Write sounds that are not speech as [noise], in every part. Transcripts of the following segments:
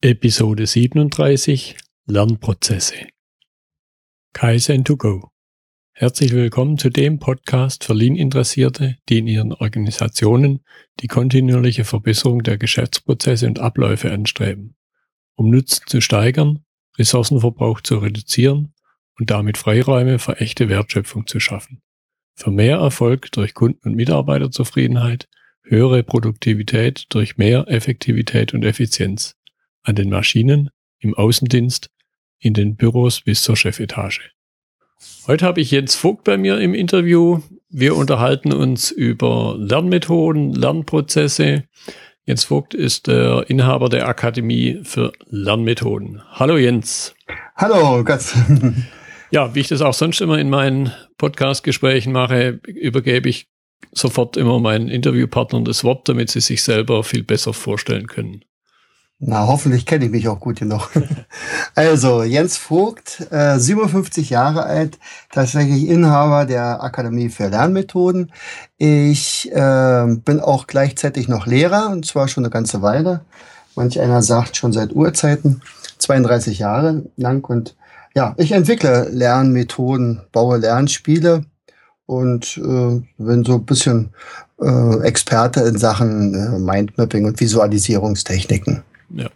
Episode 37 Lernprozesse Kaizen to go. Herzlich willkommen zu dem Podcast für Lean-Interessierte, die in ihren Organisationen die kontinuierliche Verbesserung der Geschäftsprozesse und Abläufe anstreben, um Nutzen zu steigern, Ressourcenverbrauch zu reduzieren und damit Freiräume für echte Wertschöpfung zu schaffen. Für mehr Erfolg durch Kunden- und Mitarbeiterzufriedenheit, höhere Produktivität durch mehr Effektivität und Effizienz an den Maschinen, im Außendienst, in den Büros bis zur Chefetage. Heute habe ich Jens Vogt bei mir im Interview. Wir unterhalten uns über Lernmethoden, Lernprozesse. Jens Vogt ist der Inhaber der Akademie für Lernmethoden. Hallo Jens. Hallo Götz. [laughs] Ja, wie ich das auch sonst immer in meinen Podcast-Gesprächen mache, übergebe ich sofort immer meinen Interviewpartnern das Wort, damit sie sich selber viel besser vorstellen können. Na, hoffentlich kenne ich mich auch gut genug. [laughs] also, Jens Vogt, äh, 57 Jahre alt, tatsächlich Inhaber der Akademie für Lernmethoden. Ich äh, bin auch gleichzeitig noch Lehrer, und zwar schon eine ganze Weile. Manch einer sagt schon seit Urzeiten, 32 Jahre lang. Und ja, ich entwickle Lernmethoden, baue Lernspiele und äh, bin so ein bisschen äh, Experte in Sachen äh, Mindmapping und Visualisierungstechniken. Ja.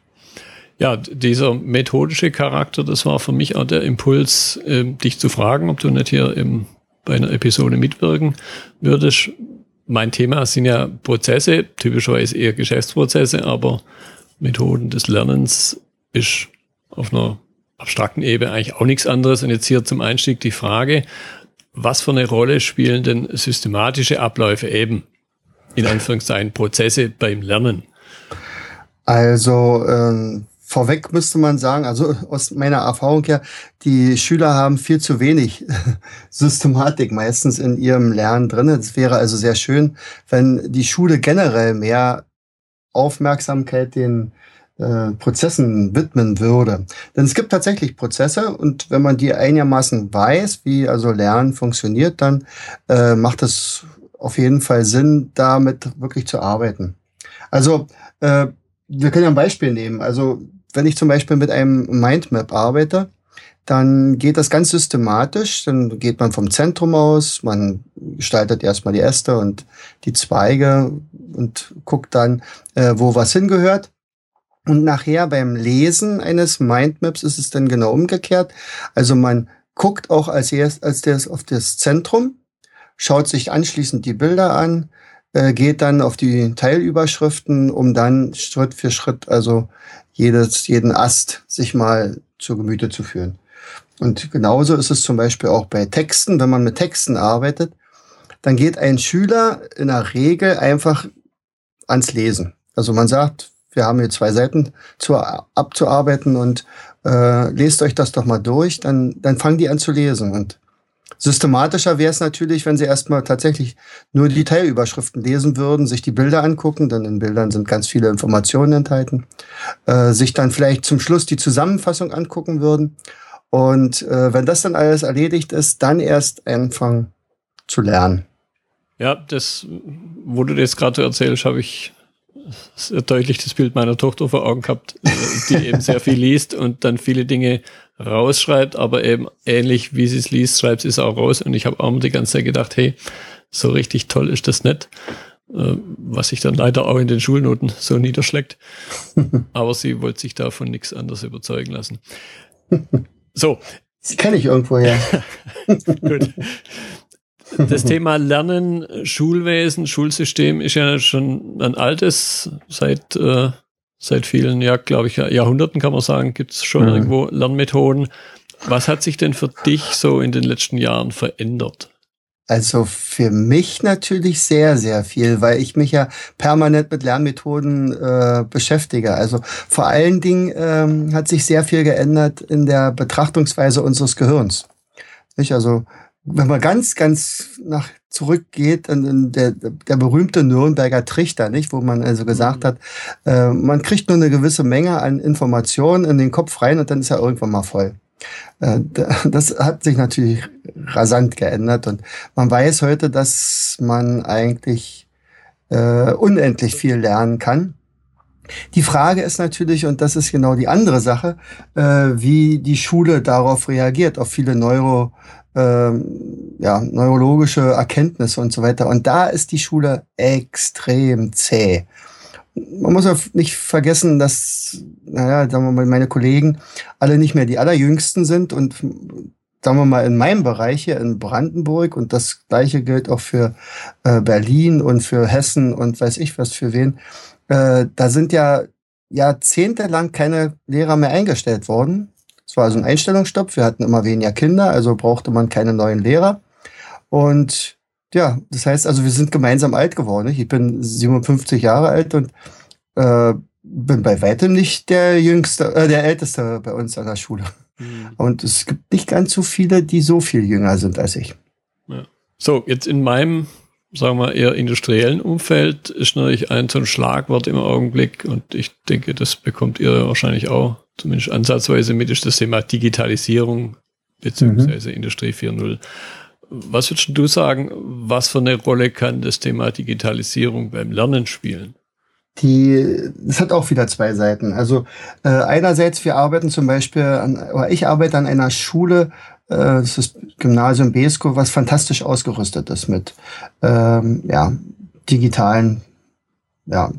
Ja, dieser methodische Charakter, das war für mich auch der Impuls, äh, dich zu fragen, ob du nicht hier im, bei einer Episode mitwirken würdest. Mein Thema sind ja Prozesse, typischerweise eher Geschäftsprozesse, aber Methoden des Lernens ist auf einer abstrakten Ebene eigentlich auch nichts anderes. Und jetzt hier zum Einstieg die Frage, was für eine Rolle spielen denn systematische Abläufe eben, in Anführungszeichen, Prozesse beim Lernen? Also ähm, vorweg müsste man sagen, also aus meiner Erfahrung her, die Schüler haben viel zu wenig [laughs] Systematik meistens in ihrem Lernen drin. Es wäre also sehr schön, wenn die Schule generell mehr Aufmerksamkeit den äh, Prozessen widmen würde. Denn es gibt tatsächlich Prozesse und wenn man die einigermaßen weiß, wie also Lernen funktioniert, dann äh, macht es auf jeden Fall Sinn, damit wirklich zu arbeiten. Also äh, wir können ja ein Beispiel nehmen. Also wenn ich zum Beispiel mit einem Mindmap arbeite, dann geht das ganz systematisch. Dann geht man vom Zentrum aus, man gestaltet erstmal die Äste und die Zweige und guckt dann, äh, wo was hingehört. Und nachher beim Lesen eines Mindmaps ist es dann genau umgekehrt. Also man guckt auch als erst als das auf das Zentrum, schaut sich anschließend die Bilder an, geht dann auf die Teilüberschriften, um dann Schritt für Schritt, also jedes, jeden Ast sich mal zu Gemüte zu führen. Und genauso ist es zum Beispiel auch bei Texten, wenn man mit Texten arbeitet, dann geht ein Schüler in der Regel einfach ans Lesen. Also man sagt, wir haben hier zwei Seiten zu, abzuarbeiten und äh, lest euch das doch mal durch, dann, dann fangen die an zu lesen. Und Systematischer wäre es natürlich, wenn Sie erstmal tatsächlich nur die Teilüberschriften lesen würden, sich die Bilder angucken, denn in Bildern sind ganz viele Informationen enthalten, äh, sich dann vielleicht zum Schluss die Zusammenfassung angucken würden. Und äh, wenn das dann alles erledigt ist, dann erst anfangen zu lernen. Ja, das, wo du das gerade erzählst, habe ich deutlich das Bild meiner Tochter vor Augen gehabt, äh, die eben sehr viel liest und dann viele Dinge rausschreibt, aber eben ähnlich wie sie es liest, schreibt sie es auch raus. Und ich habe auch die ganze Zeit gedacht, hey, so richtig toll ist das nicht. Äh, was sich dann leider auch in den Schulnoten so niederschlägt. [laughs] aber sie wollte sich davon nichts anderes überzeugen lassen. [laughs] So. Das kenne ich irgendwo her. [laughs] Gut. Das Thema Lernen, Schulwesen, Schulsystem ist ja schon ein altes, seit äh, seit vielen, ja, glaube ich, Jahrhunderten kann man sagen, gibt es schon mhm. irgendwo Lernmethoden. Was hat sich denn für dich so in den letzten Jahren verändert? Also für mich natürlich sehr, sehr viel, weil ich mich ja permanent mit Lernmethoden äh, beschäftige. Also vor allen Dingen ähm, hat sich sehr viel geändert in der Betrachtungsweise unseres Gehirns. Nicht? Also wenn man ganz, ganz nach zurückgeht, an der, der berühmte Nürnberger Trichter, nicht, wo man also gesagt mhm. hat, äh, man kriegt nur eine gewisse Menge an Informationen in den Kopf rein und dann ist er irgendwann mal voll. Äh, das hat sich natürlich rasant geändert und man weiß heute, dass man eigentlich äh, unendlich viel lernen kann. Die Frage ist natürlich, und das ist genau die andere Sache, äh, wie die Schule darauf reagiert, auf viele Neuro, äh, ja, neurologische Erkenntnisse und so weiter. Und da ist die Schule extrem zäh. Man muss auch nicht vergessen, dass, naja, sagen wir mal, meine Kollegen alle nicht mehr die allerjüngsten sind und sagen wir mal, in meinem Bereich hier in Brandenburg und das gleiche gilt auch für äh, Berlin und für Hessen und weiß ich was für wen, äh, da sind ja jahrzehntelang keine Lehrer mehr eingestellt worden. Es war also ein Einstellungsstopp. Wir hatten immer weniger Kinder, also brauchte man keine neuen Lehrer. Und ja, das heißt also, wir sind gemeinsam alt geworden. Ich bin 57 Jahre alt und äh, bin bei weitem nicht der jüngste, äh, der älteste bei uns an der Schule. Mhm. Und es gibt nicht ganz so viele, die so viel jünger sind als ich. Ja. So, jetzt in meinem sagen wir, eher industriellen Umfeld ist natürlich ein so ein Schlagwort im Augenblick und ich denke, das bekommt ihr wahrscheinlich auch zumindest ansatzweise mit, ist das Thema Digitalisierung beziehungsweise mhm. Industrie 4.0. Was würdest du sagen, was für eine Rolle kann das Thema Digitalisierung beim Lernen spielen? Die, es hat auch wieder zwei Seiten. Also äh, einerseits, wir arbeiten zum Beispiel an, oder ich arbeite an einer Schule, äh, das ist Gymnasium Besko, was fantastisch ausgerüstet ist mit ähm, ja, digitalen ja,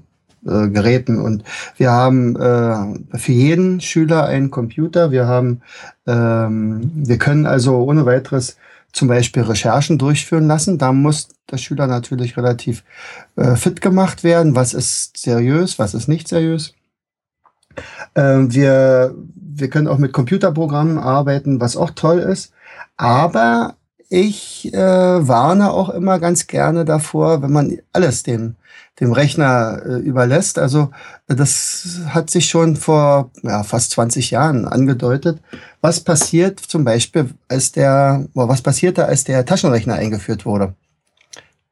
äh, Geräten. Und wir haben äh, für jeden Schüler einen Computer. Wir haben, ähm, wir können also ohne weiteres zum Beispiel Recherchen durchführen lassen. Da muss der Schüler natürlich relativ äh, fit gemacht werden. Was ist seriös, was ist nicht seriös? Ähm, wir, wir können auch mit Computerprogrammen arbeiten, was auch toll ist. Aber ich äh, warne auch immer ganz gerne davor, wenn man alles dem, dem Rechner äh, überlässt. Also das hat sich schon vor ja, fast 20 Jahren angedeutet. Was passiert zum Beispiel, als der, was passierte, als der Taschenrechner eingeführt wurde?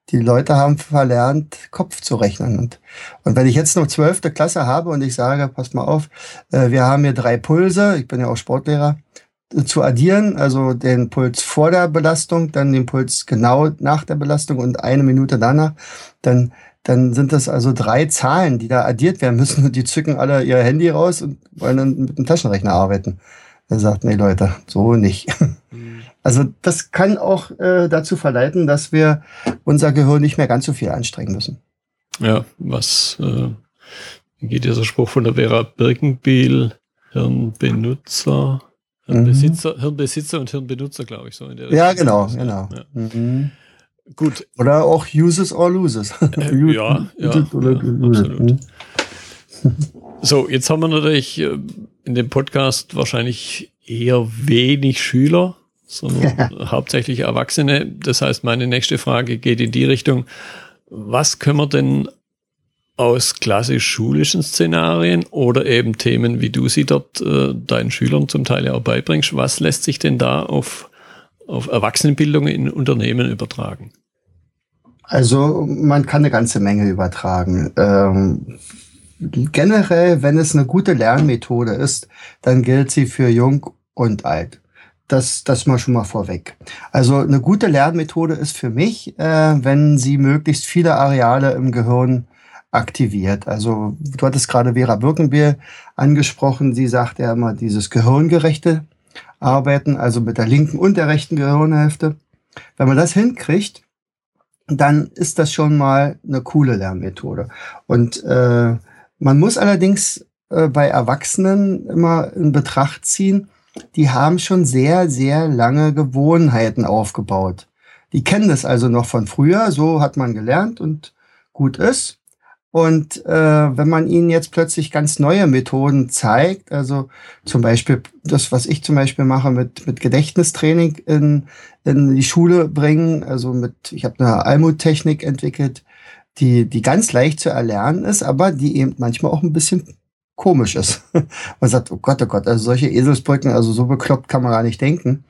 Die Leute haben verlernt, Kopf zu rechnen. Und, und wenn ich jetzt noch zwölfte Klasse habe und ich sage, pass mal auf, äh, wir haben hier drei Pulse, ich bin ja auch Sportlehrer, zu addieren, also den Puls vor der Belastung, dann den Puls genau nach der Belastung und eine Minute danach, dann, dann sind das also drei Zahlen, die da addiert werden müssen und die zücken alle ihr Handy raus und wollen dann mit dem Taschenrechner arbeiten. Er sagt, nee Leute, so nicht. Mhm. [laughs] Also das kann auch äh, dazu verleiten, dass wir unser Gehirn nicht mehr ganz so viel anstrengen müssen. Ja, was äh, geht dieser Spruch von der Vera Birkenbiel, Hirnbenutzer, Hirnbesitzer, mhm. Hirnbesitzer und Hirnbenutzer, glaube ich, so in der Ja, genau, genau. Ja. Mhm. Gut. Oder auch uses or loses. Äh, [laughs] ja, ja, ja, absolut. Mhm. So, jetzt haben wir natürlich äh, in dem Podcast wahrscheinlich eher wenig Schüler, sondern hauptsächlich Erwachsene. Das heißt, meine nächste Frage geht in die Richtung, was können wir denn aus klassisch schulischen Szenarien oder eben Themen, wie du sie dort äh, deinen Schülern zum Teil ja auch beibringst. Was lässt sich denn da auf, auf Erwachsenenbildung in Unternehmen übertragen? Also man kann eine ganze Menge übertragen. Ähm, generell, wenn es eine gute Lernmethode ist, dann gilt sie für jung und alt. Das, das mal schon mal vorweg. Also eine gute Lernmethode ist für mich, äh, wenn sie möglichst viele Areale im Gehirn aktiviert. Also du hattest gerade Vera Birkenbier angesprochen. Sie sagt ja immer dieses gehirngerechte Arbeiten, also mit der linken und der rechten Gehirnhälfte. Wenn man das hinkriegt, dann ist das schon mal eine coole Lernmethode. Und äh, man muss allerdings äh, bei Erwachsenen immer in Betracht ziehen, die haben schon sehr, sehr lange Gewohnheiten aufgebaut. Die kennen das also noch von früher, so hat man gelernt und gut ist. Und äh, wenn man ihnen jetzt plötzlich ganz neue Methoden zeigt, also zum Beispiel das, was ich zum Beispiel mache mit, mit Gedächtnistraining in, in die Schule bringen, also mit, ich habe eine Almut-Technik entwickelt, die, die ganz leicht zu erlernen ist, aber die eben manchmal auch ein bisschen komisch ist. [laughs] man sagt, oh Gott, oh Gott, also solche Eselsbrücken, also so bekloppt kann man gar nicht denken.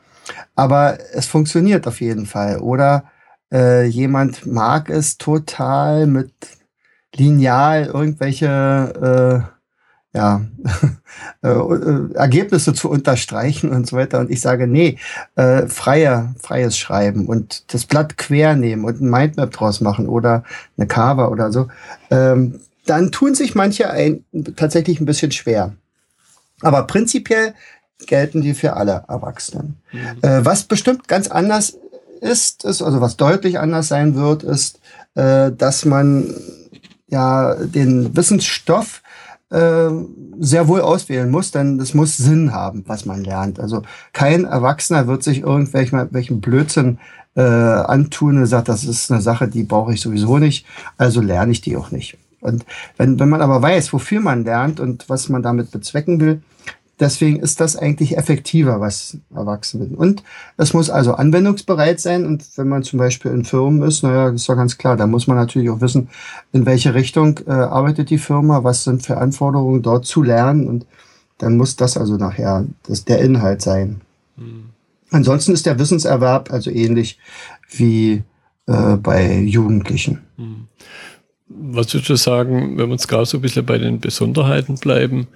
Aber es funktioniert auf jeden Fall. Oder äh, jemand mag es total mit lineal irgendwelche äh, ja, [laughs] äh, äh, Ergebnisse zu unterstreichen und so weiter. Und ich sage, nee, äh, freie, freies Schreiben und das Blatt quer nehmen und ein Mindmap draus machen oder eine Cover oder so. Ähm, dann tun sich manche ein, tatsächlich ein bisschen schwer. Aber prinzipiell gelten die für alle Erwachsenen. Mhm. Äh, was bestimmt ganz anders ist, ist, also was deutlich anders sein wird, ist, äh, dass man ja den Wissensstoff äh, sehr wohl auswählen muss, denn es muss Sinn haben, was man lernt. Also kein Erwachsener wird sich irgendwelchen welchen Blödsinn äh, antun und sagt, das ist eine Sache, die brauche ich sowieso nicht, also lerne ich die auch nicht. Und wenn, wenn man aber weiß, wofür man lernt und was man damit bezwecken will, deswegen ist das eigentlich effektiver, was Erwachsene. Und es muss also anwendungsbereit sein. Und wenn man zum Beispiel in Firmen ist, naja, ist doch ganz klar, da muss man natürlich auch wissen, in welche Richtung äh, arbeitet die Firma, was sind für Anforderungen dort zu lernen. Und dann muss das also nachher das, der Inhalt sein. Mhm. Ansonsten ist der Wissenserwerb also ähnlich wie äh, bei Jugendlichen. Mhm. Was würdest du sagen, wenn wir uns gerade so ein bisschen bei den Besonderheiten bleiben,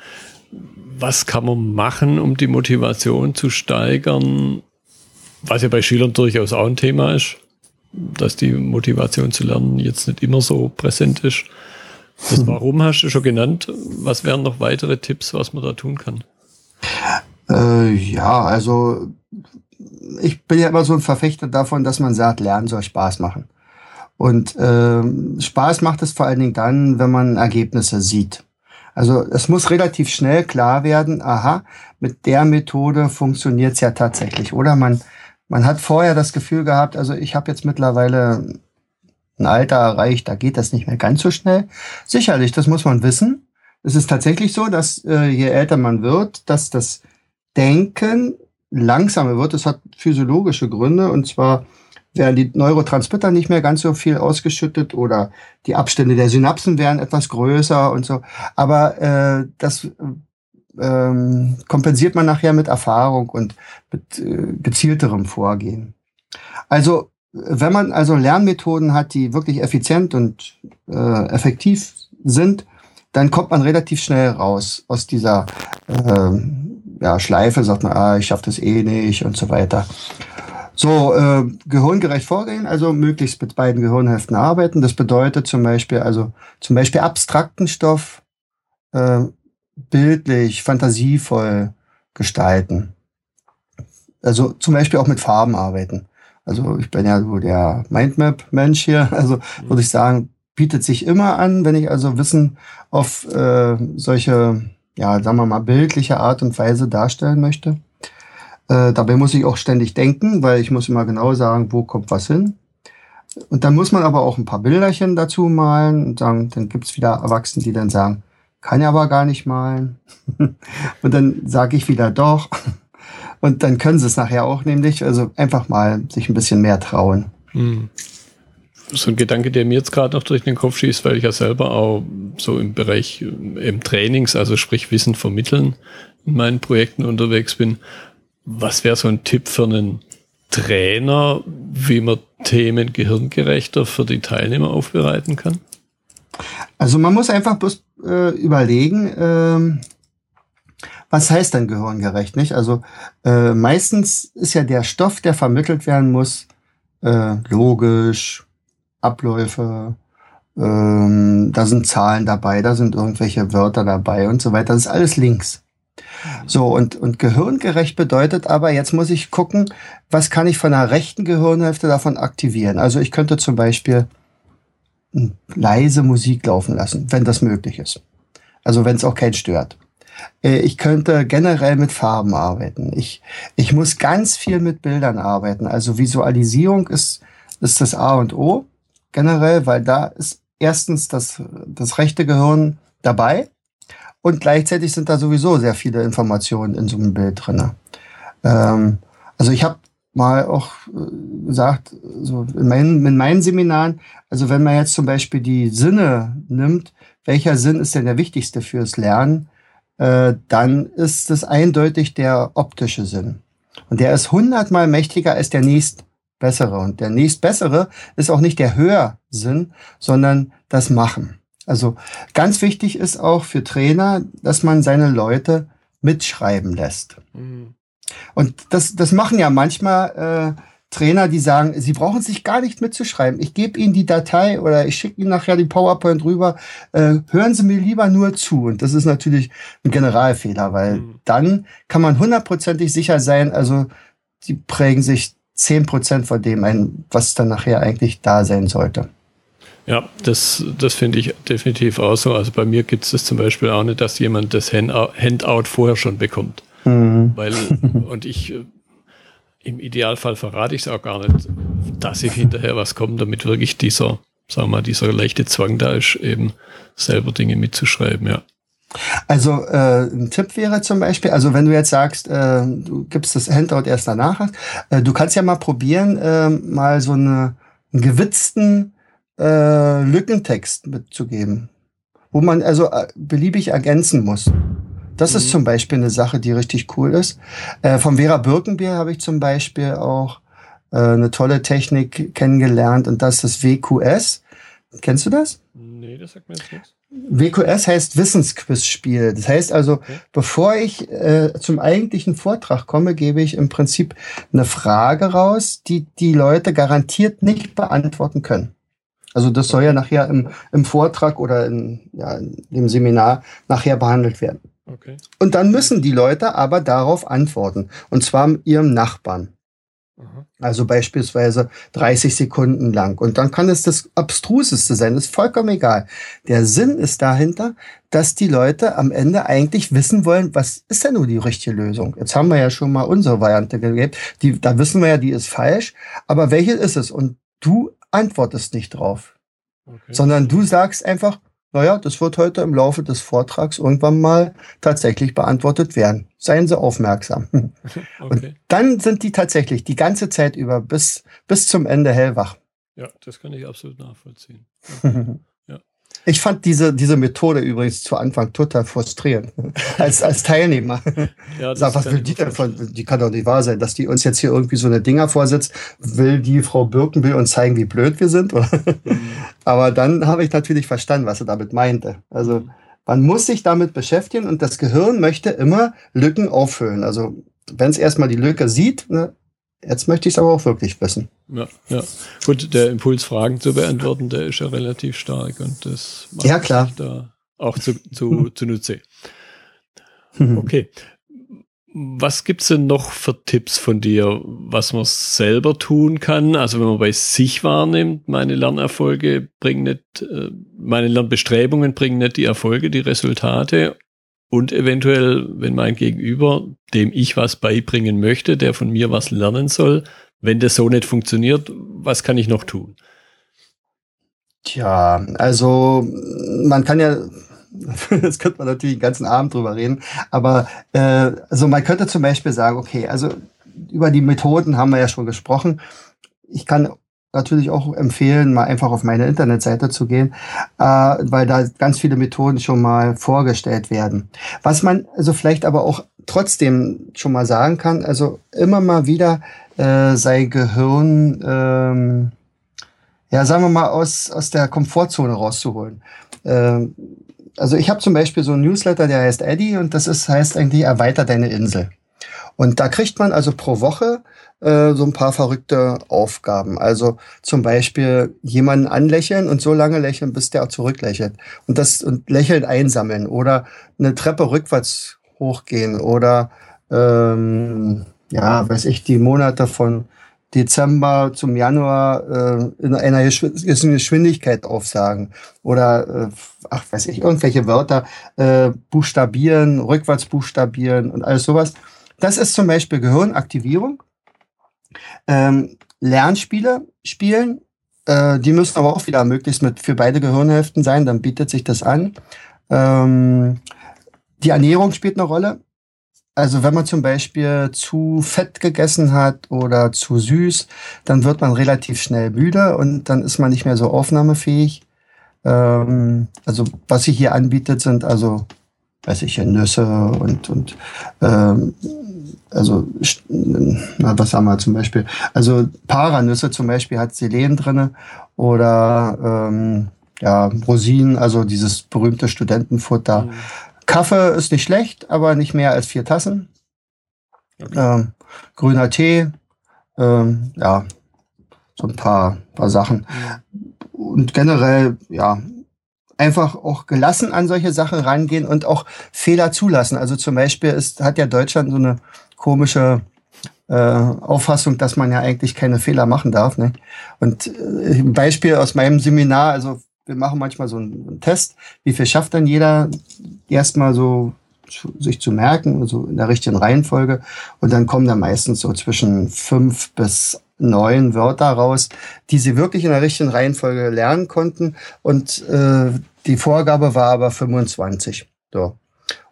was kann man machen, um die Motivation zu steigern? Was ja bei Schülern durchaus auch ein Thema ist, dass die Motivation zu lernen jetzt nicht immer so präsent ist. Das hm. Warum hast du schon genannt. Was wären noch weitere Tipps, was man da tun kann? Äh, ja, also ich bin ja immer so ein Verfechter davon, dass man sagt, Lernen soll Spaß machen. Und äh, Spaß macht es vor allen Dingen dann, wenn man Ergebnisse sieht. Also es muss relativ schnell klar werden, aha, mit der Methode funktioniert es ja tatsächlich. Oder man, man hat vorher das Gefühl gehabt, also ich habe jetzt mittlerweile ein Alter erreicht, da geht das nicht mehr ganz so schnell. Sicherlich, das muss man wissen. Es ist tatsächlich so, dass äh, je älter man wird, dass das Denken langsamer wird. Es hat physiologische Gründe und zwar werden die Neurotransmitter nicht mehr ganz so viel ausgeschüttet oder die Abstände der Synapsen werden etwas größer und so. Aber äh, das ähm, kompensiert man nachher mit Erfahrung und mit äh, gezielterem Vorgehen. Also wenn man also Lernmethoden hat, die wirklich effizient und äh, effektiv sind, dann kommt man relativ schnell raus aus dieser äh, ja, Schleife, sagt man, ah, ich schaffe das eh nicht und so weiter. So, äh, gehirngerecht vorgehen, also möglichst mit beiden Gehirnhälften arbeiten. Das bedeutet zum Beispiel, also zum Beispiel abstrakten Stoff äh, bildlich, fantasievoll gestalten. Also zum Beispiel auch mit Farben arbeiten. Also ich bin ja so der Mindmap-Mensch hier. [laughs] Also würde ich sagen, bietet sich immer an, wenn ich also Wissen auf äh, solche, ja, sagen wir mal, bildliche Art und Weise darstellen möchte. Äh, dabei muss ich auch ständig denken, weil ich muss immer genau sagen, wo kommt was hin. Und dann muss man aber auch ein paar Bilderchen dazu malen und sagen, dann gibt's wieder Erwachsene, die dann sagen, kann ja aber gar nicht malen. [laughs] und dann sage ich wieder doch. [laughs] Und dann können sie es nachher auch nämlich, also einfach mal sich ein bisschen mehr trauen. Hm. So ein Gedanke, der mir jetzt gerade noch durch den Kopf schießt, weil ich ja selber auch so im Bereich äh, im Trainings, also sprich Wissen vermitteln, in meinen Projekten unterwegs bin. Was wäre so ein Tipp für einen Trainer, wie man Themen gehirngerechter für die Teilnehmer aufbereiten kann? Also man muss einfach bloß äh, überlegen, äh, was heißt dann gehirngerecht, nicht? Also äh, meistens ist ja der Stoff, der vermittelt werden muss, äh, logisch, Abläufe, ähm, da sind Zahlen dabei, da sind irgendwelche Wörter dabei und so weiter. Das ist alles links. So, und, und gehirngerecht bedeutet aber, jetzt muss ich gucken, was kann ich von der rechten Gehirnhälfte davon aktivieren. Also ich könnte zum Beispiel leise Musik laufen lassen, wenn das möglich ist. Also wenn es auch keinen stört. Äh, ich könnte generell mit Farben arbeiten. Ich, ich muss ganz viel mit Bildern arbeiten. Also Visualisierung ist, ist das A und O generell, weil da ist erstens das, das rechte Gehirn dabei und gleichzeitig sind da sowieso sehr viele Informationen in so einem Bild drin. Ähm, also ich habe mal auch äh, gesagt, so in meinen, in meinen Seminaren, also wenn man jetzt zum Beispiel die Sinne nimmt, welcher Sinn ist denn der wichtigste fürs Lernen, äh, dann ist es eindeutig der optische Sinn. Und der ist hundertmal mächtiger als der nächstbessere. Und der nächstbessere ist auch nicht der Hörsinn, sondern das Machen. Also ganz wichtig ist auch für Trainer, dass man seine Leute mitschreiben lässt. Mhm. Und das, das machen ja manchmal äh, Trainer, die sagen, sie brauchen sich gar nicht mitzuschreiben. Ich gebe Ihnen die Datei oder ich schicke Ihnen nachher die PowerPoint rüber. Äh, hören Sie mir lieber nur zu. Und das ist natürlich ein Generalfehler, weil mhm. dann kann man hundertprozentig sicher sein, also die prägen sich zehn Prozent von dem ein, was dann nachher eigentlich da sein sollte. Ja, das, das finde ich definitiv auch so. Also bei mir gibt es das zum Beispiel auch nicht, dass jemand das Handout vorher schon bekommt. Mhm. Weil, [laughs] und ich, äh, im Idealfall verrate ich es auch gar nicht, dass ich hinterher was komme, damit wirklich dieser, sagen wir mal, dieser leichte Zwang da ist, eben selber Dinge mitzuschreiben, ja. Also äh, ein Tipp wäre zum Beispiel, also wenn du jetzt sagst, äh, du gibst das Handout erst danach, äh, du kannst ja mal probieren, äh, mal so eine, einen gewitzten äh, Lückentext mitzugeben, wo man also äh, beliebig ergänzen muss. Das mhm. ist zum Beispiel eine Sache, die richtig cool ist. Äh, von Vera Birkenbier habe ich zum Beispiel auch äh, eine tolle Technik kennengelernt und das ist WQS. Kennst du das? Nee, das sagt mir jetzt nichts. WQS heißt Wissensquizspiel. Das heißt also, okay. bevor ich äh, zum eigentlichen Vortrag komme, gebe ich im Prinzip eine Frage raus, die die Leute garantiert nicht beantworten können. Also das soll ja nachher im, im Vortrag oder in, ja, im Seminar nachher behandelt werden. Okay. Und dann müssen die Leute aber darauf antworten. Und zwar ihrem Nachbarn. Aha. Also beispielsweise 30 Sekunden lang. Und dann kann es das Abstruseste sein. Das ist vollkommen egal. Der Sinn ist dahinter, dass die Leute am Ende eigentlich wissen wollen, was ist denn nur die richtige Lösung? Jetzt haben wir ja schon mal unsere Variante gegeben. Die, da wissen wir ja, die ist falsch. Aber welche ist es? Und du antwortest nicht drauf, okay. sondern du sagst einfach, naja, das wird heute im Laufe des Vortrags irgendwann mal tatsächlich beantwortet werden. Seien Sie aufmerksam. [laughs] Okay. Und dann sind die tatsächlich die ganze Zeit über bis, bis zum Ende hellwach. Ja, das kann ich absolut nachvollziehen. [laughs] Ich fand diese, diese Methode übrigens zu Anfang total frustrierend. als, als Teilnehmer. [laughs] Ja, Sag, was will die denn von, die kann doch nicht wahr sein, dass die uns jetzt hier irgendwie so eine Dinger vorsetzt. Will die Frau Birken will uns zeigen, wie blöd wir sind? Mhm. Aber dann habe ich natürlich verstanden, was sie damit meinte. Also, man muss sich damit beschäftigen und das Gehirn möchte immer Lücken auffüllen. Also, wenn es erstmal die Lücke sieht, ne, Jetzt möchte ich es aber auch wirklich wissen. Ja, ja. Gut, der Impuls, Fragen zu beantworten, der ist ja relativ stark und das macht ja, klar. da auch zu, zu, [laughs] zunutze. Okay. Was gibt's denn noch für Tipps von dir, was man selber tun kann? Also wenn man bei sich wahrnimmt, meine Lernerfolge bringen nicht, äh, meine Lernbestrebungen bringen nicht die Erfolge, die Resultate und eventuell, wenn mein Gegenüber, dem ich was beibringen möchte, der von mir was lernen soll, wenn das so nicht funktioniert, was kann ich noch tun? Tja, also man kann ja, [laughs] das könnte man natürlich den ganzen Abend drüber reden, aber äh, also man könnte zum Beispiel sagen, okay, also über die Methoden haben wir ja schon gesprochen. Ich kann natürlich auch empfehlen, mal einfach auf meine Internetseite zu gehen, äh, weil da ganz viele Methoden schon mal vorgestellt werden. Was man also vielleicht aber auch trotzdem schon mal sagen kann, also immer mal wieder äh, sei Gehirn, ähm, ja, sagen wir mal, aus, aus der Komfortzone rauszuholen. Ähm, also ich habe zum Beispiel so ein Newsletter, der heißt Eddie und das ist, heißt eigentlich Erweiter deine Insel. Und da kriegt man also pro Woche äh, so ein paar verrückte Aufgaben. Also zum Beispiel jemanden anlächeln und so lange lächeln, bis der auch zurücklächelt. Und das und lächeln einsammeln oder eine Treppe rückwärts hochgehen oder ähm, ja, weiß ich, die Monate von Dezember zum Januar äh, in einer Geschwindigkeit aufsagen oder äh, ach weiß ich irgendwelche Wörter äh, buchstabieren, rückwärts buchstabieren und alles sowas. Das ist zum Beispiel Gehirnaktivierung. Ähm, Lernspiele spielen, äh, die müssen aber auch wieder möglichst mit für beide Gehirnhälften sein, dann bietet sich das an. Ähm, die Ernährung spielt eine Rolle. Also wenn man zum Beispiel zu fett gegessen hat oder zu süß, dann wird man relativ schnell müde und dann ist man nicht mehr so aufnahmefähig. Ähm, also was sie hier anbietet, sind also, weiß ich, Nüsse und, und ähm, also, na, was haben wir zum Beispiel? Also Paranüsse zum Beispiel hat Selen drinne oder ähm, ja, Rosinen, also dieses berühmte Studentenfutter. Mhm. Kaffee ist nicht schlecht, aber nicht mehr als vier Tassen. Okay. Ähm, grüner Tee, Ähm, ja, so ein paar, paar Sachen. Und generell, ja, einfach auch gelassen an solche Sachen rangehen und auch Fehler zulassen. Also zum Beispiel ist, hat ja Deutschland so eine komische äh, Auffassung, dass man ja eigentlich keine Fehler machen darf. Ne? Und äh, ein Beispiel aus meinem Seminar, also wir machen manchmal so einen, einen Test, wie viel schafft dann jeder erstmal so sich zu merken, also in der richtigen Reihenfolge. Und dann kommen da meistens so zwischen fünf bis neun Wörter raus, die sie wirklich in der richtigen Reihenfolge lernen konnten. Und äh, die Vorgabe war aber 25. So.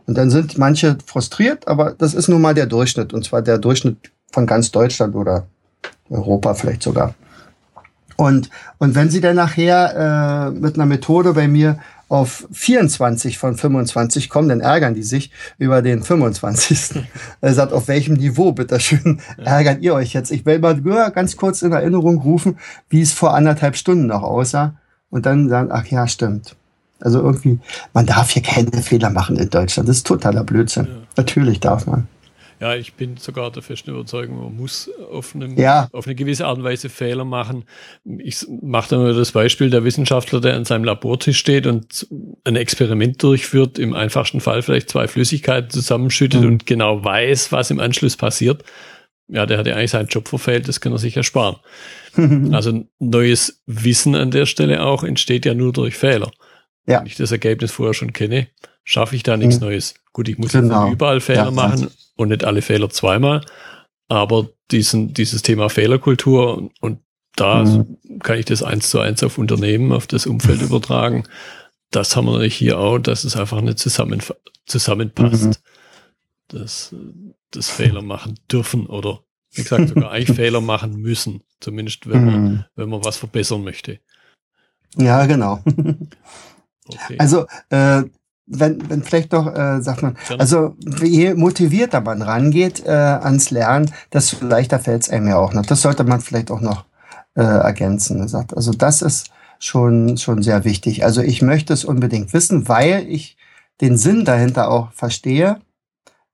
Und dann sind manche frustriert, aber das ist nun mal der Durchschnitt. Und zwar der Durchschnitt von ganz Deutschland oder Europa vielleicht sogar. Und, und wenn Sie dann nachher äh, mit einer Methode bei mir auf 24 von 25 kommen, dann ärgern die sich über den 25. [laughs] Er sagt, auf welchem Niveau, bitteschön, ärgert ihr euch jetzt? Ich will mal ganz kurz in Erinnerung rufen, wie es vor anderthalb Stunden noch aussah. Und dann sagen, ach ja, stimmt. Also irgendwie, man darf hier keine Fehler machen in Deutschland. Das ist totaler Blödsinn. Ja. Natürlich darf man. Ja, ich bin sogar der festen Überzeugung, man muss auf, einem, ja. auf eine gewisse Art und Weise Fehler machen. Ich mache da nur das Beispiel der Wissenschaftler, der an seinem Labortisch steht und ein Experiment durchführt, im einfachsten Fall vielleicht zwei Flüssigkeiten zusammenschüttet mhm. und genau weiß, was im Anschluss passiert. Ja, der hat ja eigentlich seinen Job verfehlt, das kann er sich ersparen. [laughs] also neues Wissen an der Stelle auch entsteht ja nur durch Fehler. Ja. Wenn ich das Ergebnis vorher schon kenne, schaffe ich da nichts mhm. Neues. Gut, ich muss genau. überall Fehler ja, machen und nicht alle Fehler zweimal, aber diesen, dieses Thema Fehlerkultur und da mhm. kann ich das eins zu eins auf Unternehmen, auf das Umfeld [laughs] übertragen. Das haben wir natürlich hier auch, dass es einfach nicht zusammen, zusammenpasst. Mhm. Dass, dass Fehler machen dürfen oder wie gesagt sogar [laughs] eigentlich Fehler machen müssen. Zumindest wenn man, mhm. wenn man was verbessern möchte. Ja, genau. Okay. Also äh, wenn, wenn vielleicht noch, äh, sagt man, also je motivierter man rangeht äh, ans Lernen, desto leichter fällt es einem ja auch noch. Das sollte man vielleicht auch noch äh, ergänzen. Sagt. Also das ist schon, schon sehr wichtig. Also ich möchte es unbedingt wissen, weil ich den Sinn dahinter auch verstehe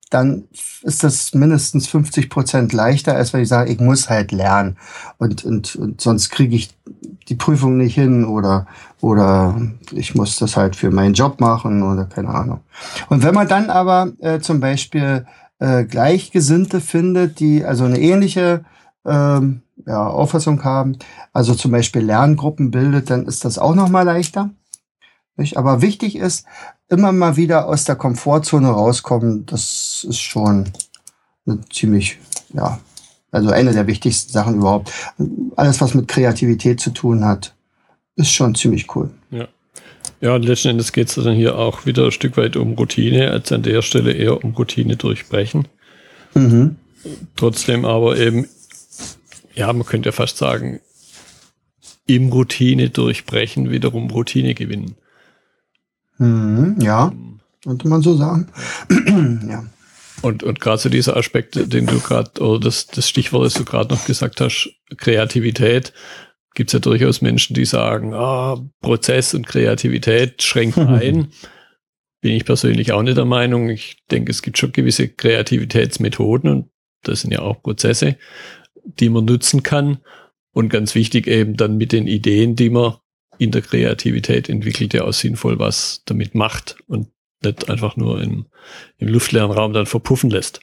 dann ist das mindestens 50 Prozent leichter, als wenn ich sage, ich muss halt lernen und, und, und sonst kriege ich die Prüfung nicht hin oder, oder ich muss das halt für meinen Job machen oder keine Ahnung. Und wenn man dann aber äh, zum Beispiel äh, Gleichgesinnte findet, die also eine ähnliche ähm, ja, Auffassung haben, also zum Beispiel Lerngruppen bildet, dann ist das auch nochmal leichter. Aber wichtig ist, immer mal wieder aus der Komfortzone rauskommen. Das ist schon ziemlich, ja, also eine der wichtigsten Sachen überhaupt. Alles, was mit Kreativität zu tun hat, ist schon ziemlich cool. Ja. Ja, und letzten Endes geht es dann hier auch wieder ein Stück weit um Routine, als an der Stelle eher um Routine durchbrechen. Mhm. Trotzdem aber eben, ja, man könnte ja fast sagen, im Routine durchbrechen wiederum Routine gewinnen. Mhm, ja, könnte man so sagen. [clears throat] ja. Und, und gerade so dieser Aspekt, den du gerade, oder das, das Stichwort, das du gerade noch gesagt hast, Kreativität, gibt es ja durchaus Menschen, die sagen, ah, Prozess und Kreativität schränken [laughs] ein. Bin ich persönlich auch nicht der Meinung. Ich denke, es gibt schon gewisse Kreativitätsmethoden und das sind ja auch Prozesse, die man nutzen kann. Und ganz wichtig eben dann mit den Ideen, die man in der Kreativität entwickelt ja auch sinnvoll was damit macht und nicht einfach nur im, im luftleeren Raum dann verpuffen lässt.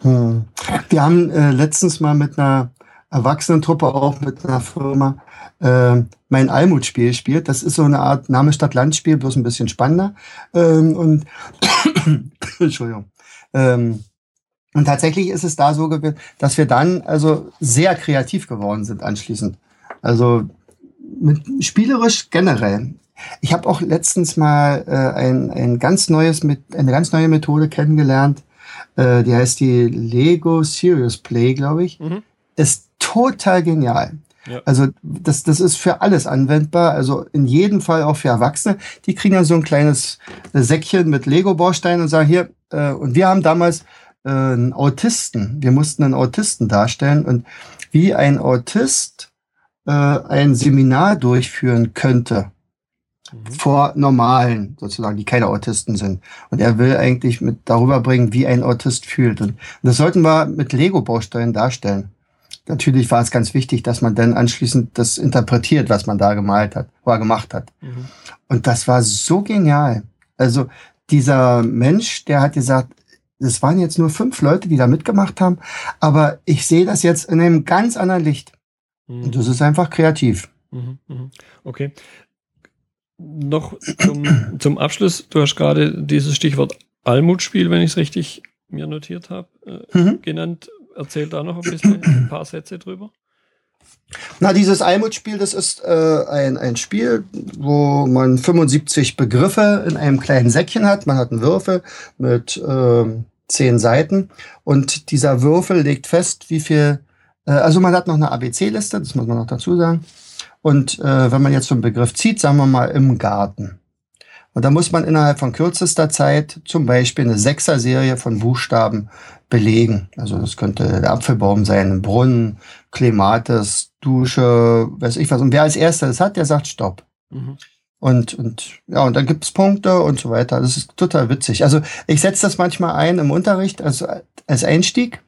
Hm. Wir haben äh, letztens mal mit einer Erwachsenentruppe auch mit einer Firma äh, mein Almut-Spiel gespielt. Das ist so eine Art Name Stadt Land Spiel, bloß ein bisschen spannender. Ähm, und [coughs] Entschuldigung. Ähm, und tatsächlich ist es da so gewesen, dass wir dann also sehr kreativ geworden sind anschließend. Also mit, spielerisch generell. Ich habe auch letztens mal äh, ein, ein ganz neues mit eine ganz neue Methode kennengelernt. Äh, die heißt die Lego Serious Play, glaube ich. Mhm. Ist total genial. Ja. Also das, das ist für alles anwendbar, also in jedem Fall auch für Erwachsene. Die kriegen dann so ein kleines Säckchen mit Lego-Bausteinen und sagen hier, äh, und wir haben damals äh, einen Autisten, wir mussten einen Autisten darstellen und wie ein Autist äh, ein Seminar durchführen könnte mhm. vor normalen, sozusagen, die keine Autisten sind. Und er will eigentlich mit darüber bringen, wie ein Autist fühlt. Und das sollten wir mit Lego-Bausteinen darstellen. natürlich war es ganz wichtig, dass man dann anschließend das interpretiert, was man da gemalt hat oder gemacht hat. Mhm. Und das war so genial. Also dieser Mensch, der hat gesagt, es waren jetzt nur fünf Leute, die da mitgemacht haben, aber ich sehe das jetzt in einem ganz anderen Licht. Mhm. Und das ist einfach kreativ. Mhm, mhm. Okay. Noch zum, [clears throat] zum Abschluss, du hast gerade dieses Stichwort Almutspiel, wenn ich es richtig mir notiert habe, äh, mhm. genannt. Erzähl da noch ein bisschen ein paar Sätze drüber. Na, dieses Almutspiel, das ist äh, ein, ein Spiel, wo man 75 Begriffe in einem kleinen Säckchen hat. Man hat einen Würfel mit äh, zehn Seiten und dieser Würfel legt fest, wie viel, äh, also man hat noch eine ABC-Liste, das muss man noch dazu sagen. Und äh, wenn man jetzt so einen Begriff zieht, sagen wir mal im Garten. Und da muss man innerhalb von kürzester Zeit zum Beispiel eine Sechser-Serie von Buchstaben belegen. Also das könnte der Apfelbaum sein, ein Brunnen, Klematis, Dusche, weiß ich was. Und wer als erster das hat, der sagt Stopp. Mhm. Und, und ja, und dann gibt's Punkte und so weiter. Das ist total witzig. Also ich setze das manchmal ein im Unterricht als, als Einstieg.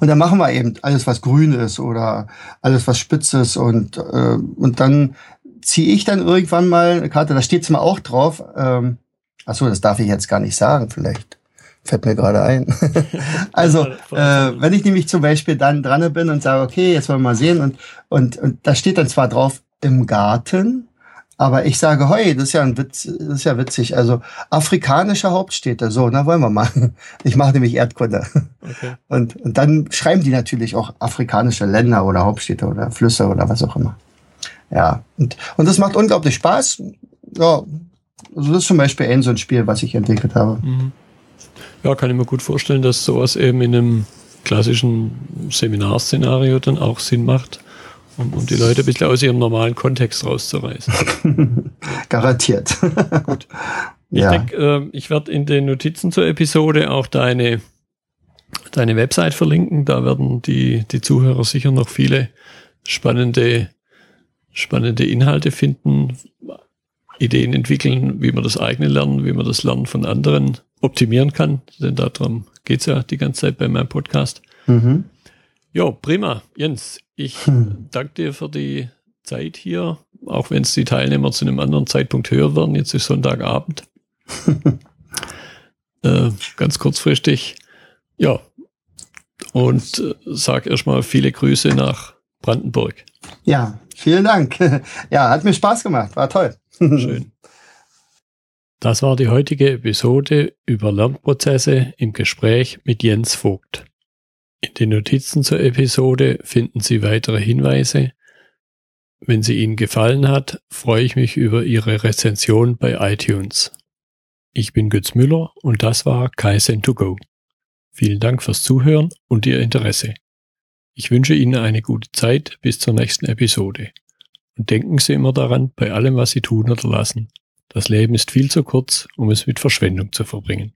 Und dann machen wir eben alles, was grün ist oder alles, was spitz ist. Und, äh, und dann ziehe ich dann irgendwann mal eine Karte, da steht's mal auch drauf. Ähm, ach so, das darf ich jetzt gar nicht sagen, vielleicht. Fällt mir gerade ein. [laughs] also, äh, wenn ich nämlich zum Beispiel dann dran bin und sage, okay, jetzt wollen wir mal sehen, und, und, und da steht dann zwar drauf im Garten, aber ich sage, hey, das ist ja ein Witz, das ist ja witzig. Also afrikanische Hauptstädte, so, na wollen wir mal. [laughs] Ich mache nämlich Erdkunde. Okay. [laughs] Und, und dann schreiben die natürlich auch afrikanische Länder oder Hauptstädte oder Flüsse oder was auch immer. Ja, und, und das macht unglaublich Spaß. Ja, also das ist zum Beispiel ein so ein Spiel, was ich entwickelt habe. Mhm. Ja, kann ich mir gut vorstellen, dass sowas eben in einem klassischen Seminarszenario dann auch Sinn macht, um, um die Leute ein bisschen aus ihrem normalen Kontext rauszureißen. [laughs] Garantiert. gut. Ich ja. denke, äh, ich werde in den Notizen zur Episode auch deine, deine Website verlinken. Da werden die, die Zuhörer sicher noch viele spannende, spannende Inhalte finden, Ideen entwickeln, wie man das eigene Lernen, wie man das Lernen von anderen optimieren kann. Denn darum geht's ja die ganze Zeit bei meinem Podcast. Mhm. Ja, prima. Jens, ich hm. danke dir für die Zeit hier, auch wenn es die Teilnehmer zu einem anderen Zeitpunkt hören werden. Jetzt ist Sonntagabend. [laughs] äh, ganz kurzfristig. Ja. Und äh, sag erstmal viele Grüße nach Brandenburg. Ja, vielen Dank. [laughs] Ja, hat mir Spaß gemacht. War toll. Schön. [laughs] Das war die heutige Episode über Lernprozesse im Gespräch mit Jens Vogt. In den Notizen zur Episode finden Sie weitere Hinweise. Wenn sie Ihnen gefallen hat, freue ich mich über Ihre Rezension bei iTunes. Ich bin Götz Müller und das war Kaizen2Go. Vielen Dank fürs Zuhören und Ihr Interesse. Ich wünsche Ihnen eine gute Zeit bis zur nächsten Episode. Und denken Sie immer daran, bei allem, was Sie tun oder lassen, das Leben ist viel zu kurz, um es mit Verschwendung zu verbringen.